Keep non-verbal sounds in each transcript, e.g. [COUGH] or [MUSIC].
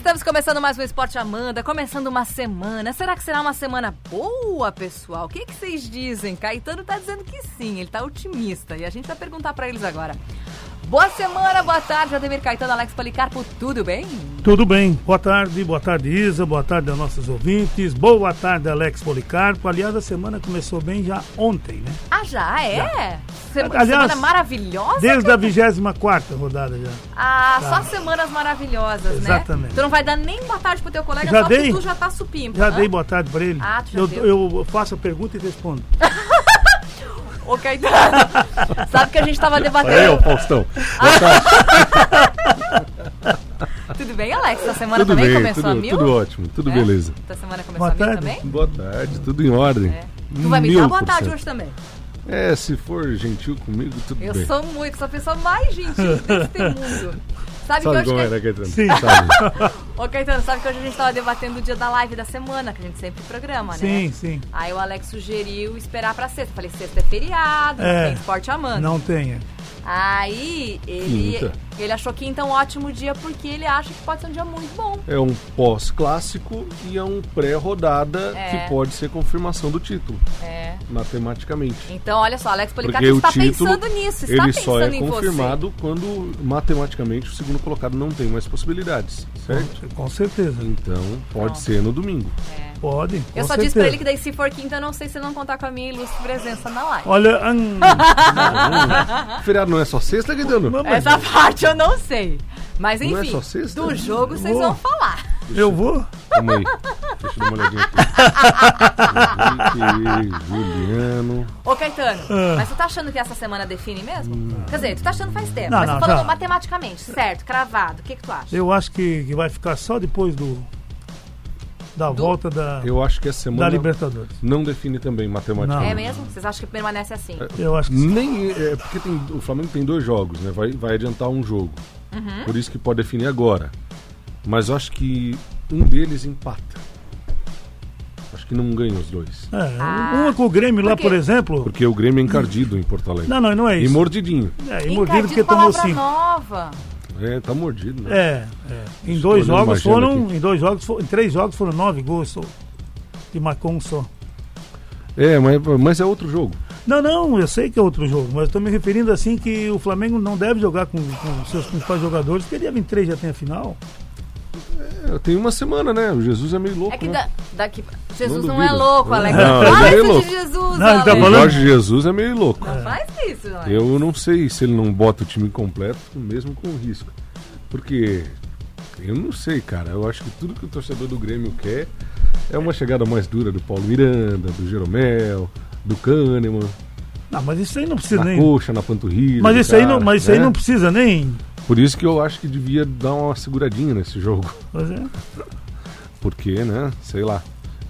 Estamos começando mais um Esporte Amanda, começando uma semana. Será que será uma semana boa, pessoal? O que, que vocês dizem? Caetano tá dizendo que sim, ele tá otimista. E a gente vai perguntar para eles agora. Boa semana, boa tarde, Ademir Caetano, Alex Policarpo, tudo bem? Tudo bem. Boa tarde, boa tarde, Isa, boa tarde aos nossos ouvintes, boa tarde, Alex Policarpo. Aliás, a semana começou bem já ontem, né? Ah, já é? Sema- Aliás, semana maravilhosa? Desde a Caetano? 24 rodada já. Ah, Tá. só semanas maravilhosas, Exatamente. né? Tu não vai dar nem boa tarde pro teu colega, Já só dei. porque tu já tá supimpa. Já hã? dei boa tarde para ele. Ah, tu já eu, deu. eu faço a pergunta e respondo. [LAUGHS] Ô, Caetano, sabe que a gente tava debatendo... ô Faustão. [LAUGHS] Tudo bem, Alex? Tua semana Tudo também bem, começou a tudo, mil? tudo ótimo, tudo É? beleza. Tua semana começou Boa a mil tarde. também? Boa tarde, tudo em ordem. É. Tu vai me Mil dar boa tarde hoje também. É, se for gentil comigo, tudo Eu bem. sou muito, sou a pessoa mais gentil desse [LAUGHS] mundo. Sabe, Sabe que como hoje. né, Caetano? Sim. Sabe? [LAUGHS] Ô, Caetano, sabe que hoje a gente tava debatendo o dia da live da semana, que a gente sempre programa, né? Sim, sim. Aí o Alex sugeriu esperar pra sexta. Falei, sexta é feriado, não É. tem esporte amando. Não tenha. Aí ele, Quinta. ele achou quinta um ótimo dia porque ele acha que pode ser um dia muito bom. É um pós-clássico e é um pré-rodada É. que pode ser confirmação do título, É. matematicamente. Então, olha só, Alex Policarpo está título, pensando nisso, está ele pensando só é em confirmado quando matematicamente o segundo colocado não tem mais possibilidades, certo? Com certeza. Então pode Pronto. ser no domingo. você. É. Pode. Eu só certeza. disse pra ele que daí se for quinta, eu não sei se não contar com a minha ilustre presença na live. Olha, [LAUGHS] hum, Feriado não é só sexta, Guidano? não, Essa parte eu não sei. Mas Não é enfim, só sexta? do jogo vocês vão falar. eu vou. Calma aí. Deixa eu dar uma olhadinha aqui. Juliano. Ô Caetano, Ah. mas tu tá achando que essa semana define mesmo? Quer dizer, tu tá achando faz tempo, Não, mas não, tô falando já. matematicamente, certo, cravado. O que que tu acha? Eu acho que, que vai ficar só depois do da volta da, Eu acho que essa da semana Libertadores. não define também matematicamente. É mesmo? Vocês acham que permanece assim? Eu acho que sim. Nem é porque tem, o Flamengo tem dois jogos, né? Vai, vai adiantar um jogo. Uhum. Por isso que pode definir agora. Mas eu acho que um deles empata. Acho que não ganha os dois. É, Ah. uma com o Grêmio lá, Por exemplo. Porque o Grêmio é encardido em Porto Alegre. Não, não, não é E isso. mordidinho. É, e mordido porque tomou cinco. nova. É, tá mordido, né? É, é. Em Estou dois jogos foram. aqui. Em dois jogos, em três jogos foram nove gols só. E marcou um só. É, mas, mas é outro jogo. Não, não, eu sei que é outro jogo, mas estou me referindo assim que o Flamengo não deve jogar com, com seus principais jogadores, porque dia 23 já tem a final. É, tem uma semana, né? O Jesus é meio louco. É que né? da- daqui. Jesus Não não, é louco, Alex. Não, Não, é faz isso louco. de Jesus, Não, tá Alex. O falando- Jorge Jesus é meio louco. Não faz isso, Alex. Eu não sei se ele não bota o time completo, mesmo com risco. Porque eu não sei, cara. Eu acho que tudo que o torcedor do Grêmio quer é uma chegada mais dura do Paulo Miranda, do Jeromel, do Kahneman, Não, mas isso aí não precisa na nem. coxa, na panturrilha. Mas isso aí cara, não, mas isso aí né? não precisa nem. Por isso que eu acho que devia dar uma seguradinha nesse jogo. Mas é- Porque, né? Sei lá.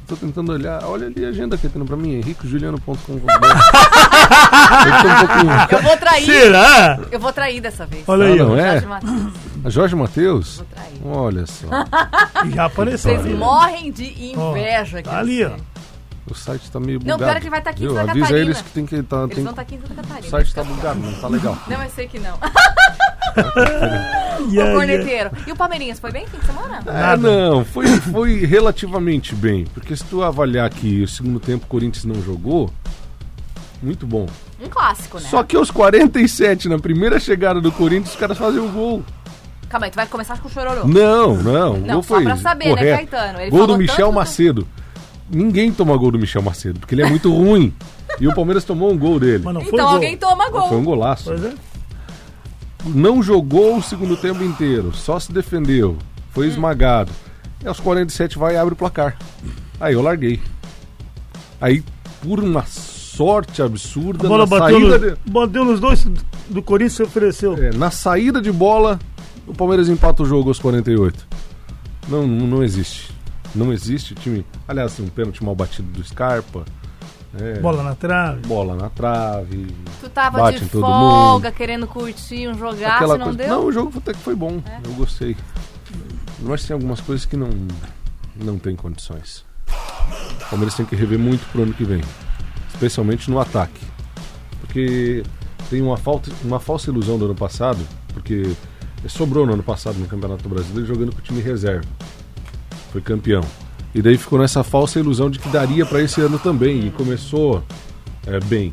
Tô tentando olhar. Olha ali a agenda que tem pra mim, henriquejuliano.com.br. [LAUGHS] eu um pouquinho. Eu vou trair. Será? Eu vou trair dessa vez. Olha Ah, aí, não ó. é? Jorge Matheus. Jorge Matheus? Vou trair. Olha só. [LAUGHS] Já apareceu. Vocês morrem de inveja. Ó, aqui tá ali, ó. O site tá meio Não, bugado. pior é que ele vai estar aqui em? Santa Avisa Catarina. eles que tem que tá, Eles tem... vão estar aqui em Santa Catarina. O site tá bugado, não tá legal. Não, eu sei que não. [LAUGHS] [LAUGHS] E aí, corneteiro. E o Palmeirinhas foi bem fim de semana? Ah, não, foi, foi relativamente bem. Porque se tu avaliar que o segundo tempo o Corinthians não jogou, muito bom. Um clássico, né? Só que aos 47, na primeira chegada do Corinthians, os caras fazem o gol. Calma aí, tu vai começar com o chororô. Não, não. o Não, gol só foi pra saber, né, correto. Caetano? Ele gol do Michel do- Macedo. Ninguém toma gol do Michel Macedo, porque ele é muito ruim. E o Palmeiras tomou um gol dele. Mas não foi Então gol. alguém toma gol. Foi um golaço. Pois é. Não jogou o segundo tempo inteiro, só se defendeu. Foi Hum. esmagado. E aos 47 vai e abre o placar. Aí eu larguei. Aí, por uma sorte absurda, A bola na, bateu, saída no, de, bateu nos dois do Corinthians se ofereceu. é, na saída de bola, o Palmeiras empata o jogo aos 48. Não, não, não existe. Não existe time. Aliás, tem um pênalti mal batido do Scarpa. É, Bola na trave. bola na trave. Tu tava Bate de em todo folga, querendo curtir um jogaço aquela não coisa. deu? Não, o jogo até que foi bom. É? Eu gostei. Mas tem algumas coisas que não, não tem condições. O Palmeiras tem que rever muito pro ano que vem. Especialmente no ataque. Porque tem uma, falta, uma falsa ilusão do ano passado, porque sobrou no ano passado no Campeonato Brasileiro jogando com o time reserva. Foi campeão. E daí ficou nessa falsa ilusão de que daria para esse ano também. E começou é, bem.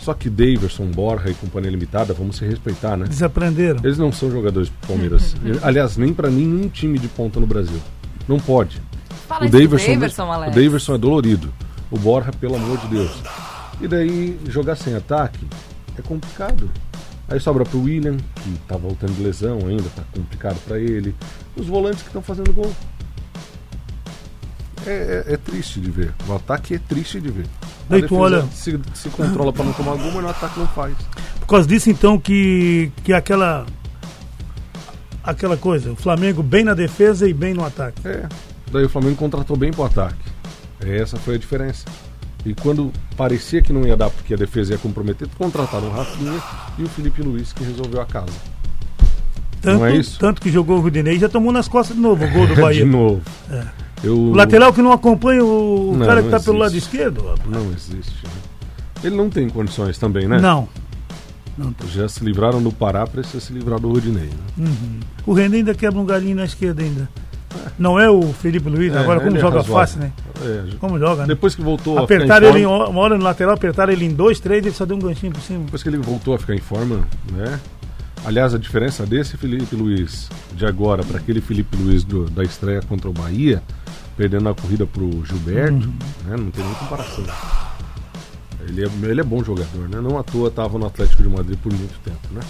Só que Daverson, Borja e Companhia Limitada, vamos se respeitar, né? Desaprenderam. Eles não são jogadores do Palmeiras. [LAUGHS] Aliás, nem pra nenhum time de ponta no Brasil. Não pode. Fala o Daverson, Daverson, o. Daverson é dolorido. O Borja, pelo amor de Deus. E daí, jogar sem ataque é complicado. Aí sobra pro William, que tá voltando de lesão ainda, tá complicado pra ele. Os volantes que estão fazendo gol. É, é- é triste de ver. O ataque é triste de ver. A Daí tu olha- Se, se controla pra não tomar gol, mas no ataque não faz. Por causa disso, então, que, que aquela. Aquela coisa, o Flamengo bem na defesa e bem no ataque. É. Daí o Flamengo contratou bem pro ataque. Essa foi a diferença. E quando parecia que não ia dar porque a defesa ia comprometer, contrataram o Rafinha e o Felipe Luiz que resolveu a casa. Tanto, Não é isso? tanto que jogou o Rudinei e já tomou nas costas de novo o gol do [LAUGHS] De Bahia. novo. Eu... O lateral que não acompanha o Não, cara que não tá pelo lado esquerdo. rapaz. Não existe. né? Ele não tem condições também, né? Não. Já se livraram do Pará, precisa se livrar do Rodinei. Né? O René ainda quebra um galinho na esquerda ainda. Não é o Felipe Luiz, É, agora como ele é joga razoável. fácil, né? É, Como joga, né? depois que voltou Apertaram a ele ficar em, forma, uma hora no lateral, apertaram ele em dois, três, ele só deu um ganchinho por cima. depois que ele voltou a ficar em forma, né? Aliás, a diferença desse Felipe Luiz de agora para aquele Felipe Luiz do- da estreia contra o Bahia, perdendo a corrida pro Gilberto, Uhum. né? Não tem nem comparação. Ele é, ele é bom jogador, né? Não à toa estava no Atlético de Madrid por muito tempo, né?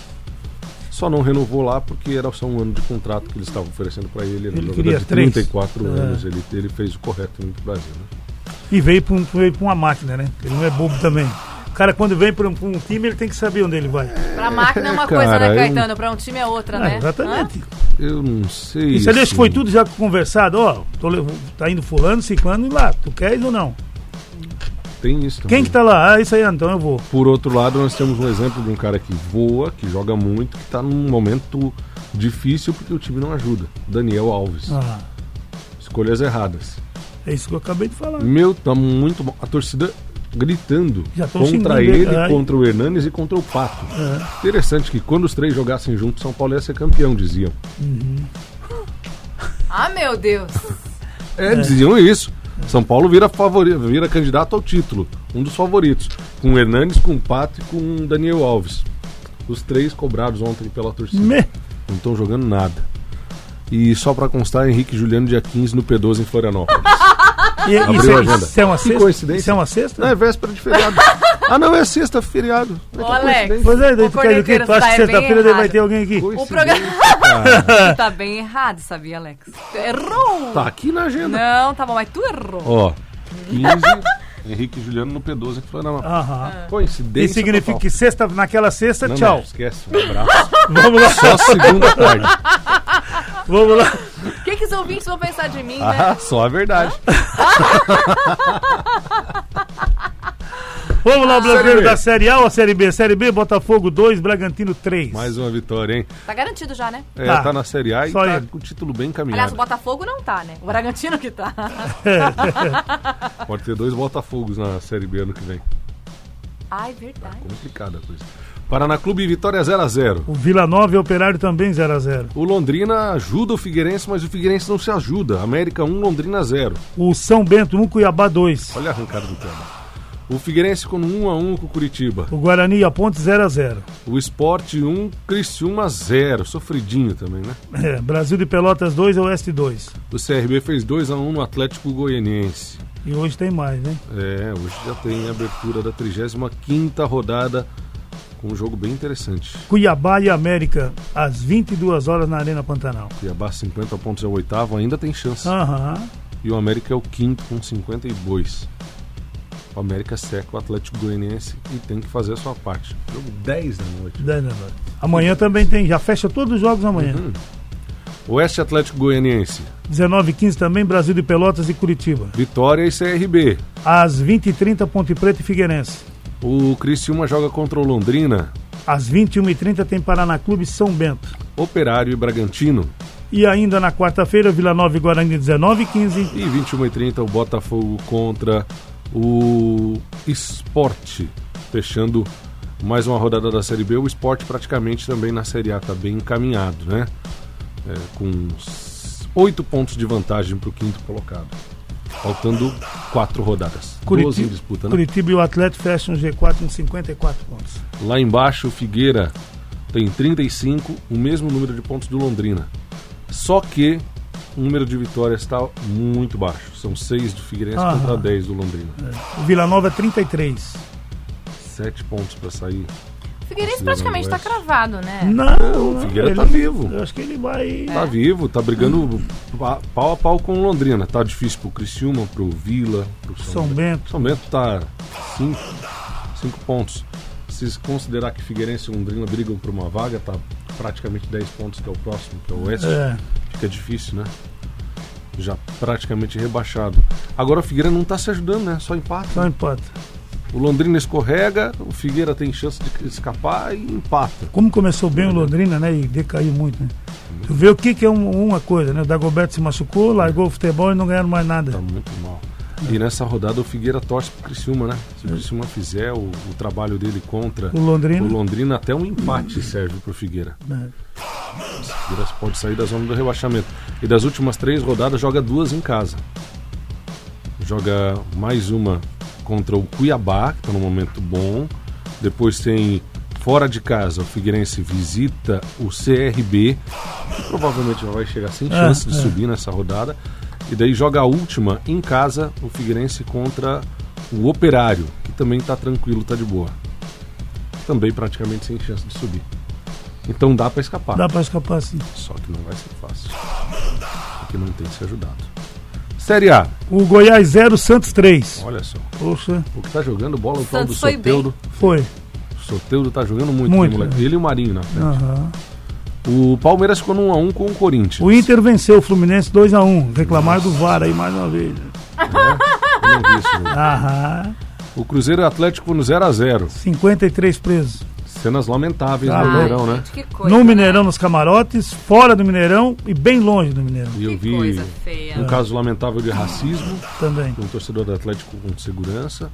Só não renovou lá porque era só um ano de contrato que eles estavam oferecendo para ele. Ele, Ele jogador queria de três. 34 É. anos. Ele, ele fez o correto no Brasil, né? E veio um, pra uma máquina, né? Ele não é bobo também. O cara, quando vem pra um, um time, ele tem que saber onde ele vai. Pra máquina é uma Cara, coisa, né, eu- Caetano? Pra um time é outra, Ah, né? exatamente. Eu não sei. Isso ali acho que se- foi tudo já conversado. Ó, tô le- tá indo fulano, ciclano e lá. Tu queres ou não? Tem isso também. Quem que tá lá? Ah, isso aí, então eu vou. Por outro lado, nós temos um exemplo de um cara que voa, que joga muito, que está num momento difícil porque o time não ajuda. Daniel Alves. Ah, Escolhas erradas. é isso que eu acabei de falar. Meu, tá muito bom. A torcida gritando contra ele, contra o Hernanes e contra o Pato. É. Interessante que quando os três jogassem juntos, São Paulo ia ser campeão, diziam. Ah, meu Deus. É, diziam isso. São Paulo vira, favori, vira candidato ao título, um dos favoritos. Com o Hernanes, com o Pato e com o Daniel Alves. Os três cobrados ontem pela torcida. Me- Não estão jogando nada. E só pra constar, Henrique e Juliano, dia 15 no P12 em Florianópolis. [LAUGHS] E, Abriu isso, a é, agenda. isso é uma Que sexta? coincidência. Isso é uma sexta? Não, é véspera de feriado. ah, não, é sexta, feriado. Ô, Alex. Pois é, daí O tu quer o quê? corneteiro Tu acha que sexta-feira daí vai ter alguém aqui? O programa cara. [LAUGHS] tá bem errado, sabia, Alex? Tu Errou! Tá aqui na agenda. Não, tá bom, mas tu errou. Ó, 15, Henrique e Juliano no P12 em Florianópolis. Aham. Coincidência. Isso significa total. que sexta, naquela sexta, Não, tchau. Não, esquece. Um [LAUGHS] abraço. Vamos lá, Só segunda tarde. vamos lá. O que, que os ouvintes vão pensar de mim, né? Ah, só a verdade. [LAUGHS] Vamos lá, brasileiro Série B. da Série A ou a Série B? Série B, Botafogo 2, Bragantino 3. Mais uma vitória, hein? Tá garantido já, né? É, Tá. tá. na Série A e Só tá ele. com o título bem Aliás, encaminhado. o Botafogo não tá, né? O Bragantino que tá. [LAUGHS] Pode ter dois Botafogos na Série B ano que vem. Ai, verdade. Complicada a coisa. Paraná Clube e Vitória 0x0. O Vila Nova e o Operário também 0x0. O Londrina ajuda o Figueirense, mas o Figueirense não se ajuda. América 1, Londrina 0. O São Bento 1, Cuiabá 2. Olha a arrancada do tema. O Figueirense com 1x1 com o Curitiba. O Guarani e a Ponte 0x0. O Sport 1, Criciúma 0. Sofridinho também, né? É, Brasil de Pelotas 2, Oeste 2. O CRB fez 2x1 no Atlético Goianiense. E hoje tem mais, né? É, hoje já tem a abertura da 35ª rodada com um jogo bem interessante. Cuiabá e América, às 22 horas na Arena Pantanal. Cuiabá 50 pontos é o oitavo, ainda tem chance. Aham. E o América é o quinto com 52. O América seca o Atlético Goianiense e tem que fazer a sua parte. Jogo 10 da noite. 10 da noite. Amanhã também tem, já fecha todos os jogos amanhã. Uhum. Oeste Atlético Goianiense. 19h15 também, Brasil de Pelotas e Curitiba. Vitória e CRB. Às 20h30, Ponte Preta e Figueirense. O Criciúma joga contra o Londrina. Às 21h30 tem Paraná Clube São Bento. Operário e Bragantino. E ainda na quarta-feira, Vila Nova e Guarani 19h15. E 21h30 o Botafogo contra o Esporte. Fechando mais uma rodada da Série B. O Esporte praticamente também na Série A está bem encaminhado, né? É, com oito pontos de vantagem para o quinto colocado. Faltando quatro rodadas. Em disputa, né? Curitiba e o Atlético fecham o G4 com 54 pontos. Lá embaixo, o Figueira tem 35, o mesmo número de pontos do Londrina. Só que o número de vitórias está muito baixo. São seis do Figueirense Aham. contra 10 do Londrina. É. O Vila Nova é 33. Sete pontos para sair. Figueirense Considerando praticamente tá essa. cravado, né? Não, o Figueira ele- tá vivo. Eu acho que ele vai. Tá vivo, tá brigando pa- pau a pau com o Londrina. Tá difícil pro Criciúma, pro Vila, pro São, São Bento. São Bento tá cinco, cinco pontos. Se considerar que Figueirense e Londrina brigam por uma vaga, tá praticamente 10 pontos, que é o próximo, que é o Oeste. É. Fica difícil, né? Já praticamente rebaixado. Agora o Figueira não tá se ajudando, né? Só empata. Só empata. O Londrina escorrega, o Figueira tem chance de escapar e empata. Como começou bem o Londrina, né? E decaiu muito, né? Tu vê o que, que é um- uma coisa, né? O Dagoberto se machucou, largou o futebol e não ganharam mais nada. Tá muito mal. E nessa rodada o Figueira torce pro Criciúma, né? Se o Criciúma fizer o, o trabalho dele contra O Londrina. o Londrina, até um empate serve pro Figueira. É. Figueira pode sair da zona do rebaixamento. E das últimas três rodadas joga duas em casa. Joga mais uma contra o Cuiabá, que está num momento bom. Depois tem fora de casa, o Figueirense visita o CRB, que provavelmente já vai chegar sem É, chance de é. subir nessa rodada. E daí joga a última em casa, o Figueirense contra o Operário, que também está tranquilo, está de boa. Também praticamente sem chance de subir. Então dá para escapar. Dá pra escapar assim. Só que não vai ser fácil. Porque não tem se ajudado. Série A, O Goiás 0, Santos 3. olha só. Poxa, O que tá jogando bola é o tal do Santos foi Soteudo. foi. O Soteudo tá jogando muito, Muito, né, moleque? Ele e o Marinho na frente. Aham. O Palmeiras ficou no 1x1 com o Corinthians. O Inter venceu o Fluminense 2x1. Reclamaram do VAR aí mais uma vez. Eu não vi isso, né? Aham. O Cruzeiro e o Atlético no 0x0. 53 presos. Cenas lamentáveis Ah, no Mineirão, né? coisa, No né? Mineirão, nos camarotes, fora do Mineirão e bem longe do Mineirão E eu Que vi coisa feia. um caso lamentável de racismo. também. Um torcedor do Atlético com segurança.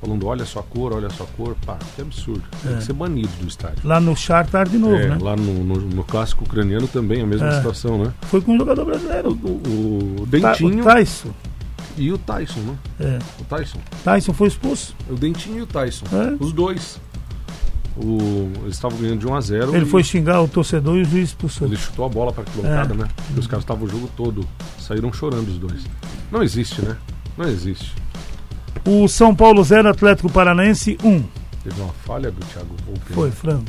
Falando, olha sua cor, olha sua cor. Pá, que absurdo. Tem É. que ser banido do estádio. Lá no Chartar de novo, É, né? Lá no, no- no clássico ucraniano também a mesma É. situação, né? Foi com um jogador brasileiro. O, o Dentinho O Tyson. e o Tyson, né? É. O Tyson. Tyson foi expulso. O Dentinho e o Tyson. É. Os dois. O, eles estavam ganhando de 1 a 0 Ele e foi xingar o torcedor e o juiz expulsou. Ele chutou a bola para arquibancada, É. né? E os caras estavam o jogo todo. Saíram chorando os dois. Não existe, né? Não existe. O São Paulo 0, Atlético Paranaense 1. Teve uma falha do Thiago Volpe. né? Foi, frango.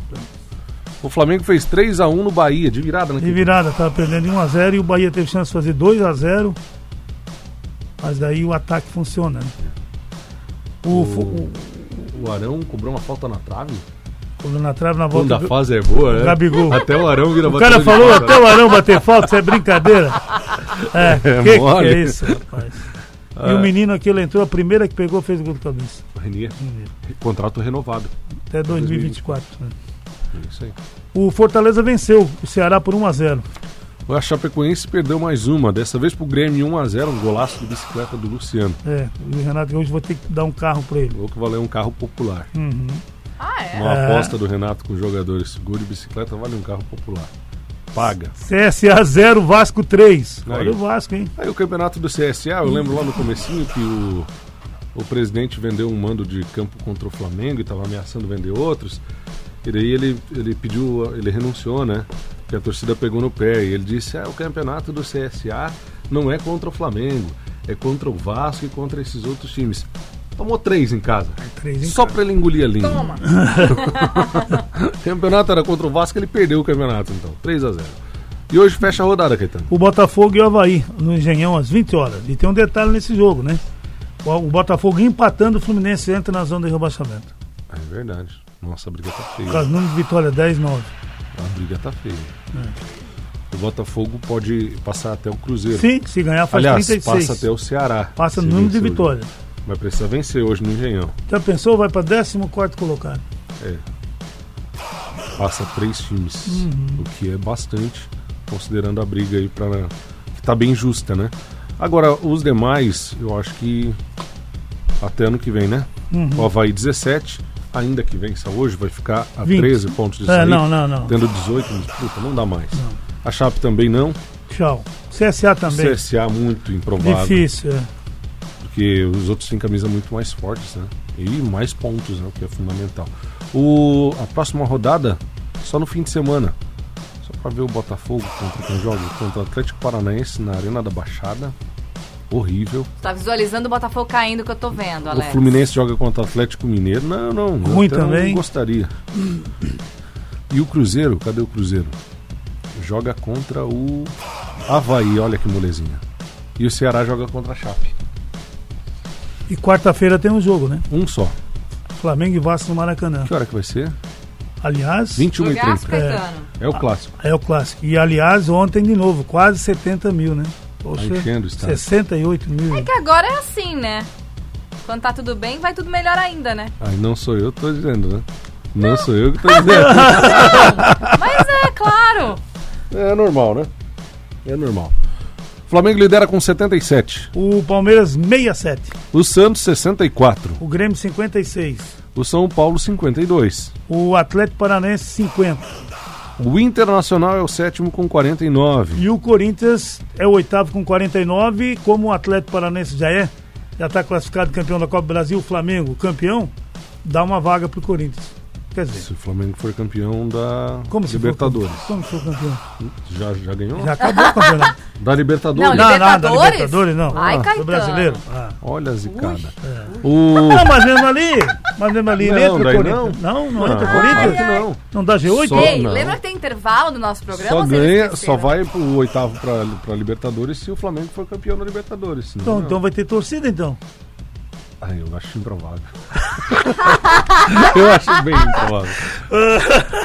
O Flamengo fez 3 a 1 no Bahia, de virada, né? De virada, tava perdendo de 1x0 e o Bahia teve chance de fazer 2x0. Mas daí o ataque funciona. né? O, o, O Arão cobrou uma falta na trave. O na trave na Quando volta. a do- fase é boa, né? Gabigol. Até o Arão vira O cara falou até né? o Arão bater falta, isso é brincadeira. [LAUGHS] É, É que, que é isso, rapaz? E o menino aqui, ele entrou, a primeira que pegou fez o gol de cabeça. Renier. Contrato renovado. Até 2024. né? É isso aí. O Fortaleza venceu o Ceará por 1x0. O Chapecoense perdeu mais uma, dessa vez pro Grêmio 1x0, um golaço de bicicleta do Luciano. É, o Renato hoje vou ter que dar um carro pra ele. Ou que valeu um carro popular. Uhum. Ah, é? Uma É. aposta do Renato com os jogadores. Gol de bicicleta vale um carro popular. Paga. CSA 0, Vasco 3. Aí. Olha o Vasco, hein? Aí o campeonato do CSA, eu lembro lá no comecinho que o, o presidente vendeu um mando de campo contra o Flamengo e estava ameaçando vender outros. E daí ele, ele pediu, ele renunciou, né? Que a torcida pegou no pé. E ele disse, ah, o campeonato do CSA não é contra o Flamengo, é contra o Vasco e contra esses outros times. Tomou três em casa. Três em Só casa. pra ele engolir a língua. Toma. O [LAUGHS] campeonato era contra o Vasco, ele perdeu o campeonato, então. 3 a 0 E hoje fecha a rodada, Caetano. O Botafogo e o Havaí, no Engenhão, às 20 horas. E tem um detalhe nesse jogo, né? O, o Botafogo empatando, o Fluminense entra na zona de rebaixamento. É verdade. Nossa, a briga tá feia. Por causa do número de vitória 10, 9. A briga tá feia. O Botafogo pode passar até o Cruzeiro. Sim, se ganhar faz Aliás, 36. passa até o Ceará. Passa no número de vencer hoje. vitória. Vai precisar vencer hoje no Engenhão. Já pensou? Vai para 14 colocado. É. Passa três times, Uhum. o que é bastante, considerando a briga aí para que tá bem justa, né? Agora, os demais, eu acho que até ano que vem, né? Uhum. O Havaí 17, ainda que vença hoje, vai ficar a 20. 13 pontos de É, sair. não, não, não. Tendo 18, mas, puta, não dá mais. A Chape também não. Tchau. CSA também. CSA muito improvável. Difícil, é. Porque os outros têm camisa muito mais fortes, né? E mais pontos, né? O que é fundamental. O, a próxima rodada, só no fim de semana. Só pra ver o Botafogo contra quem joga. Contra o Atlético Paranaense na Arena da Baixada. Horrível. Tá visualizando o Botafogo caindo que eu tô vendo, Alex. O Fluminense joga contra o Atlético Mineiro. Não, não. Ruim também. Não gostaria. E o Cruzeiro, cadê o Cruzeiro? Joga contra o Havaí, olha que molezinha. E o Ceará joga contra a Chape. E quarta-feira tem um jogo, né? Um só. Flamengo e Vasco no Maracanã. Que hora que vai ser? Aliás, 21 e Jogaço, 30. Caetano. É o clássico. é o clássico. E aliás, ontem de novo, quase 70 mil, né? Poxa, Tá enchendo o estádio. 68 mil. É que agora é assim, né? Quando tá tudo bem, vai tudo melhor ainda, né? Ai, não sou eu que tô dizendo, né? Não, sou eu que tô dizendo. [LAUGHS] Mas é, claro. é normal, né? É normal. Flamengo lidera com 77. O Palmeiras 67. O Santos 64. O Grêmio 56. O São Paulo 52. O Atlético Paranense 50. O Internacional é o sétimo com 49. E o Corinthians é o oitavo com 49. Como o Atlético Paranense já é, já está classificado campeão da Copa do Brasil, o Flamengo campeão, dá uma vaga pro Corinthians. Quer dizer, Se o Flamengo for campeão da como for Libertadores. campeão? Como se for campeão? Já, já ganhou? Já acabou o campeonato. [LAUGHS] Da Libertadores? Não, Não, não, da Libertadores? Libertadores não. Ai, Ah, do brasileiro. Ah. Olha a zicada. É. O... Não, mas mesmo ali, mas mesmo ali Não, entra o Corinthians. Não, não, entra o Corinthians. não. Não dá G8? Só- Ei, não. lembra que tem intervalo no nosso programa? Só ganha, só vai pro oitavo pra, pra Libertadores se o Flamengo for campeão da Libertadores. senão Então, não. então vai ter torcida então. Ai, eu acho improvável. [LAUGHS] eu acho bem improvável.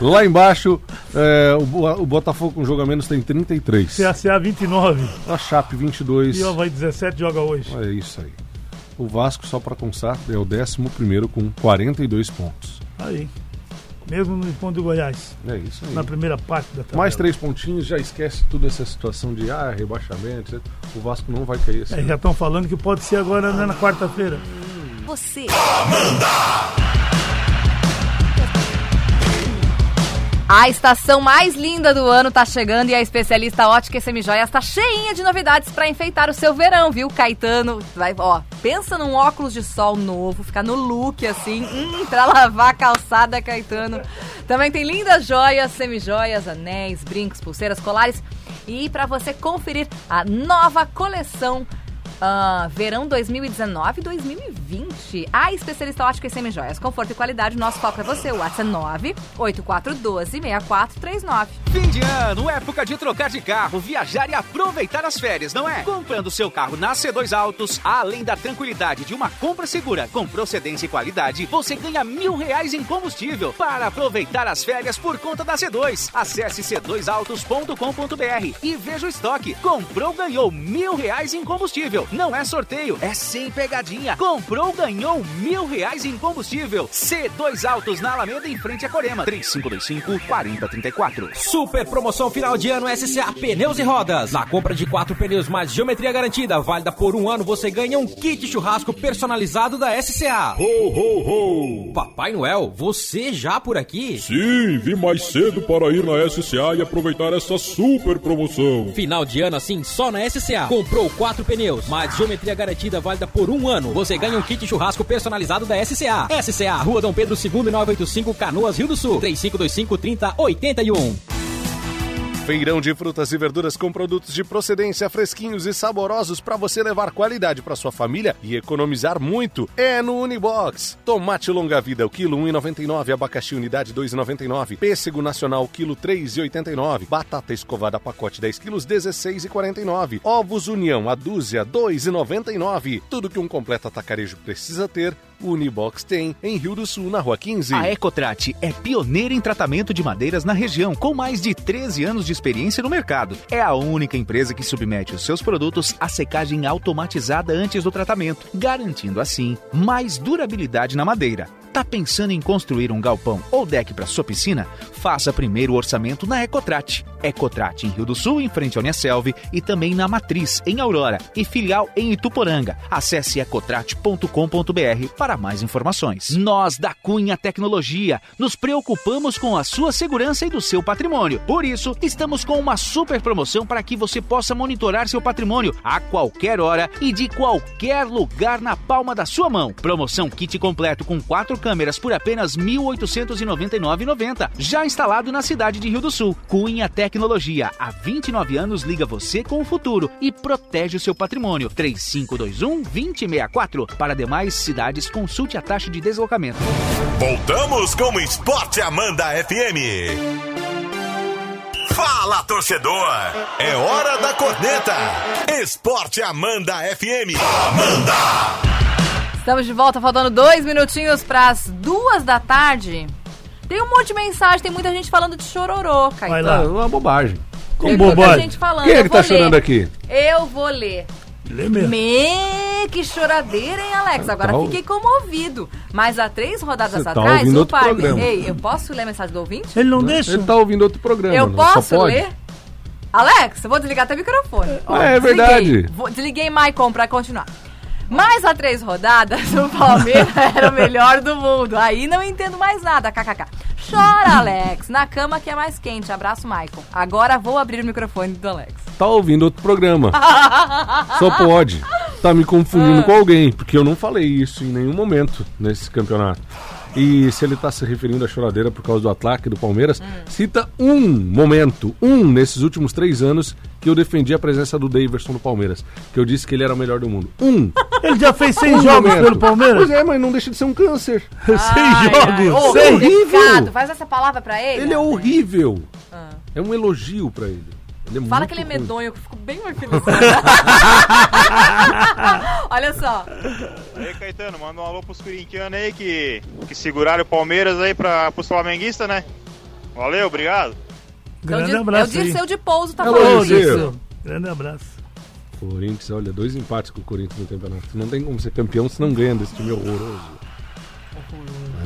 Lá embaixo, é, o, o Botafogo com jogo a menos tem 33. CSA 29. A Chape 22. E o Havaí 17 joga hoje. É isso aí. O Vasco, só para constar, é o 11 primeiro com 42 pontos. Aí. Mesmo no ponto do Goiás. É isso aí. Na primeira parte da tabela. Mais três pontinhos, já esquece toda essa situação de ah, rebaixamento. etc. O Vasco não vai cair assim. É, já estão falando que pode ser agora né, na quarta-feira. Você. A estação mais linda do ano tá chegando e a especialista Ótica Semijoias está cheinha de novidades para enfeitar o seu verão, viu? Caetano, vai, ó, pensa num óculos de sol novo, ficar no look assim, hum, pra lavar a calçada, Caetano. Também tem lindas joias, semijoias, anéis, brincos, pulseiras, colares e para você conferir a nova coleção ah, verão 2019-2020. A especialista ótica e semijoias. Conforto e qualidade, nosso foco é você. O WhatsApp é 98412-6439. Fim de ano, época de trocar de carro, viajar e aproveitar as férias, não é? Comprando seu carro na C2 Autos, além da tranquilidade de uma compra segura com procedência e qualidade, você ganha mil reais em combustível para aproveitar as férias por conta da C2. Acesse c2autos.com.br e veja o estoque. Comprou, ganhou mil reais em combustível. Não é sorteio, é sem pegadinha. Comprou, ganhou mil reais em combustível. C2 Autos na Alameda em frente a Corema. 3525-4034. Super promoção final de ano SCA Pneus e Rodas. Na compra de quatro pneus mais geometria garantida, válida por um ano, você ganha um kit churrasco personalizado da SCA. Ho, ho, ho! Papai Noel, você já por aqui? Sim, vim mais cedo para ir na SCA e aproveitar essa super promoção. Final de ano assim, só na SCA. Comprou quatro pneus, mais geometria garantida, válida por um ano. Você ganha um kit churrasco personalizado da SCA. SCA, Rua Dom Pedro II, 985, Canoas, Rio do Sul. 3525-3081. Feirão de frutas e verduras com produtos de procedência fresquinhos e saborosos para você levar qualidade para sua família e economizar muito. É no Unibox. Tomate longa vida, o quilo 1,99, abacaxi unidade 2,99, pêssego nacional quilo 3,89, batata escovada pacote 10 quilos 16,49, ovos União a dúzia 2,99. Tudo que um completo atacarejo precisa ter O Unibox tem em Rio do Sul, na Rua 15. A Ecotrate é pioneira em tratamento de madeiras na região, com mais de 13 anos de experiência no mercado. É a única empresa que submete os seus produtos à secagem automatizada antes do tratamento, garantindo assim mais durabilidade na madeira. Tá pensando em construir um galpão ou deck para sua piscina? Faça primeiro o orçamento na Ecotrate. Ecotrate em Rio do Sul, em frente ao Uniaselv, e também na Matriz, em Aurora, e filial em Ituporanga. Acesse ecotrate.com.br para mais informações. Nós da Cunha Tecnologia nos preocupamos com a sua segurança e do seu patrimônio. Por isso, estamos com uma super promoção para que você possa monitorar seu patrimônio a qualquer hora e de qualquer lugar na palma da sua mão. Promoção kit completo com quatro câmeras por apenas R$ 1.899,90. Já instalado na cidade de Rio do Sul. Cunha Tecnologia. Há 29 anos liga você com o futuro e protege o seu patrimônio. 3521-2064. Para demais cidades, consulte a taxa de deslocamento. Voltamos com o Esporte Amanda FM. Fala, torcedor! É hora da corneta! Esporte Amanda FM. Amanda! Estamos de volta, faltando dois minutinhos para as duas da tarde. Tem um monte de mensagem, tem muita gente falando de chororô, Vai Caetano. lá. É uma bobagem. Tem Com muita bobagem. gente falando. Quem é eu que vou tá chorando ler. aqui? Eu vou ler. Lê mesmo. Me, que choradeira, hein, Alex? Agora Tá o- fiquei comovido. Mas há três rodadas Você tá atrás, ouvindo o programa. Ei, eu posso ler a mensagem do ouvinte? Ele não deixa? Ele tá ouvindo outro programa. eu né? posso Só pode. ler? Alex, eu vou desligar teu microfone. Ó, É, é desliguei. verdade. Vou- desliguei Maicon pra continuar. Mas há três rodadas, [LAUGHS] o Palmeiras era o melhor do mundo. Aí não entendo mais nada, kkk. Chora, Alex. Na cama que é mais quente. Abraço, Maicon. Agora vou abrir o microfone do Alex. Tá ouvindo outro programa. Só pode. Tá me Ah. confundindo com alguém, porque eu não falei isso em nenhum momento nesse campeonato. E se ele tá se referindo à choradeira por causa do ataque do Palmeiras, Hum. cita um momento, um nesses últimos três anos que eu defendi a presença do Daverson no Palmeiras. Que eu disse que ele era o melhor do mundo. Um! [LAUGHS] Ele já fez 100 Um jogos momento. pelo Palmeiras? Pois é, mas não deixa de ser um câncer. [LAUGHS] 100 Ai, jogos. É ô, horrível. Faz essa palavra pra ele. Ele é horrível. Ah. É um elogio pra ele. Ele é Fala que ele é medonho, que eu fico bem [LAUGHS] mais feliz. Olha só. Aí, Caetano, manda um alô pros corintianos aí que, que seguraram o Palmeiras aí pra, pros flamenguistas, né? Valeu, obrigado. Grande é o abraço É o. Dirceu de Pouso tá Alô, falando Dirceu. isso. Grande abraço. Corinthians, olha, dois empates com o Corinthians no campeonato. Não tem como ser campeão se não ganha desse time horroroso. É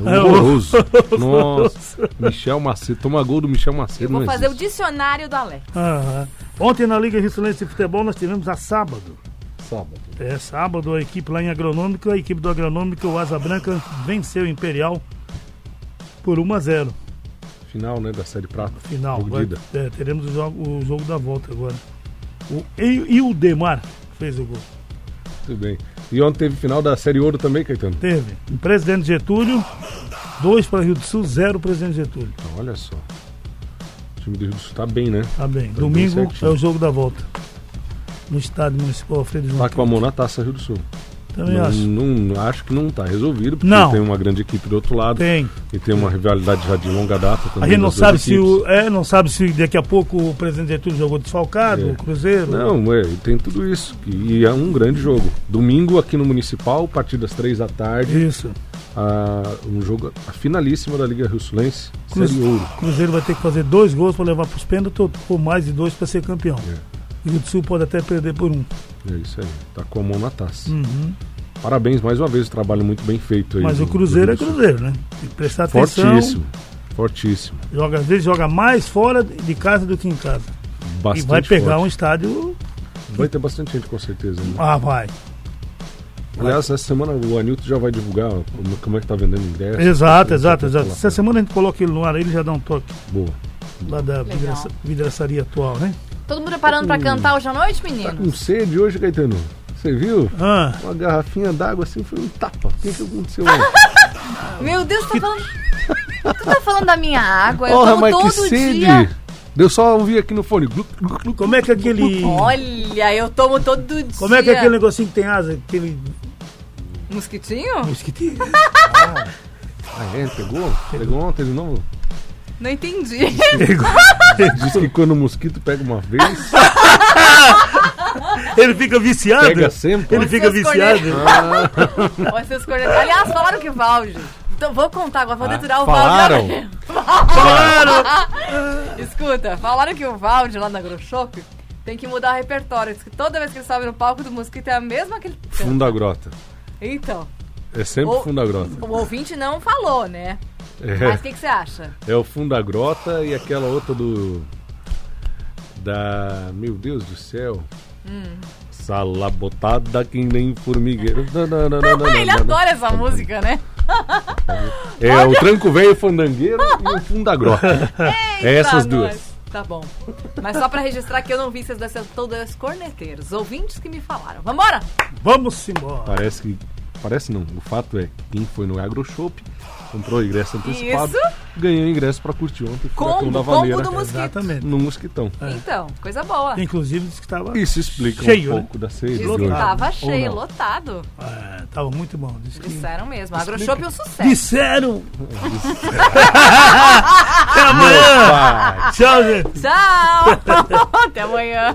É horroroso. Nossa, Michel Macedo. Toma gol do Michel Macedo. Eu vou não fazer o existe. dicionário do Alex. Aham. Ontem na Liga Rissulense de Futebol nós tivemos a sábado. Sábado. É, sábado a equipe lá em Agronômico, a equipe do Agronômico, o Asa Branca, venceu o Imperial por 1 a 0 Final, né, da Série Prata. final. Vai- é, teremos o jogo, o jogo da volta agora. O e, e o Demar fez o gol. Tudo bem. E ontem teve final da Série Ouro também, Caetano. Teve. Presidente Getúlio, 2 para Rio do Sul, 0 presidente Getúlio. Então, olha só. O time do Rio do Sul tá bem, né? Tá bem. Tá bem Domingo certinho. é o jogo da volta. No estádio municipal Alfredo João. Tá com a mão na taça Rio do Sul. Também não, acho. Não, acho que não tá resolvido, porque Não. tem uma grande equipe do outro lado. Tem. E tem uma rivalidade já de longa data A também. gente não sabe, se equipes. o, é, não sabe se daqui a pouco o presidente Getúlio jogou desfalcado, É. o Cruzeiro. Não, é, tem tudo isso. E é um grande jogo. Domingo aqui no Municipal, a partir das três da tarde, Isso. a, um jogo, a finalíssima da Liga Rio Sulense, Cruz- Série Ouro. Cruzeiro vai ter que fazer dois gols para levar para os pênaltis ou mais de dois para ser campeão. É. Rio do Sul pode até perder por um. É isso aí. Tá com a mão na taça. Uhum. Parabéns mais uma vez, o trabalho muito bem feito aí. Mas do- o Cruzeiro é. Cruzeiro, né? Tem que prestar atenção. Fortíssimo. Fortíssimo. Joga, às vezes joga mais fora de casa do que em casa. Bastante e vai pegar forte. um estádio. Vai ter bastante gente com certeza. Né? Ah, vai. Aliás, essa semana o Anilton já vai divulgar como, como é que tá vendendo ingresso. Exato, exato, exato. Essa semana a gente coloca ele no ar, ele já dá um toque Boa. lá da vidraça- vidraçaria atual, né? Todo mundo preparando pra cantar hoje à noite, Tá menino? com sede hoje, Caetano? Você viu? Ah, Uma garrafinha d'água assim foi um tapa. O que, que aconteceu? [LAUGHS] Meu Deus, tu tá falando. Tu tá falando da minha água? Eu Porra, tomo mas que todo sede! dia. Deu só ouvir aqui no fone. Como é que aquele. Olha, eu tomo todo dia. Como é que é aquele negocinho que tem asa? Aquele. Mosquitinho? Mosquitinho? [LAUGHS] Ah, é? Pegou? Pegou ontem de novo? Não entendi. [LAUGHS] Diz que quando o mosquito pega uma vez. Ele fica viciado? Pega sempre. Ele fica viciado? [LAUGHS] cornetos. Aliás, falaram que o Valde. Então vou contar agora, vou Ah, deturar o falaram? Valde. [LAUGHS] Escuta, falaram que o Valde lá na Agroshop tem que mudar o repertório. Diz que toda vez que ele sobe no palco do Mosquito é a mesma que ele. Funda grota. Então, É sempre Ou- funda grota. o ouvinte não falou, né? Mas É, o que, que você acha? é o funda grota e aquela outra do. Da. Meu Deus do céu. Hum. Salabotada que nem formigueiro. [LAUGHS] Não, não, não, não, não, Ele não, não. adora essa música, né? É o tranco velho fandangueiro e o funda grota. [LAUGHS] É essas duas. nós. Tá bom. Mas só pra registrar que eu não vi sendo todas corneteiros. Ouvintes que me falaram. Vambora? Vamos embora. Parece que. Parece não. O fato é, quem foi no AgroShop, comprou o ingresso antecipado, Isso. ganhou ingresso pra curtir ontem. Combo, da combo Vaneira do mosquito. Exatamente. no Mosquitão. Então, coisa boa. Inclusive disse que estava Isso explica Cheio, um né? pouco da ceia Diz que hoje. tava Ou cheio, lotado. é, tava muito bom. Disse que... Disseram mesmo. Agroshop é um sucesso. Disseram! [LAUGHS] Até amanhã! Tchau, gente! Tchau! [LAUGHS] Até amanhã.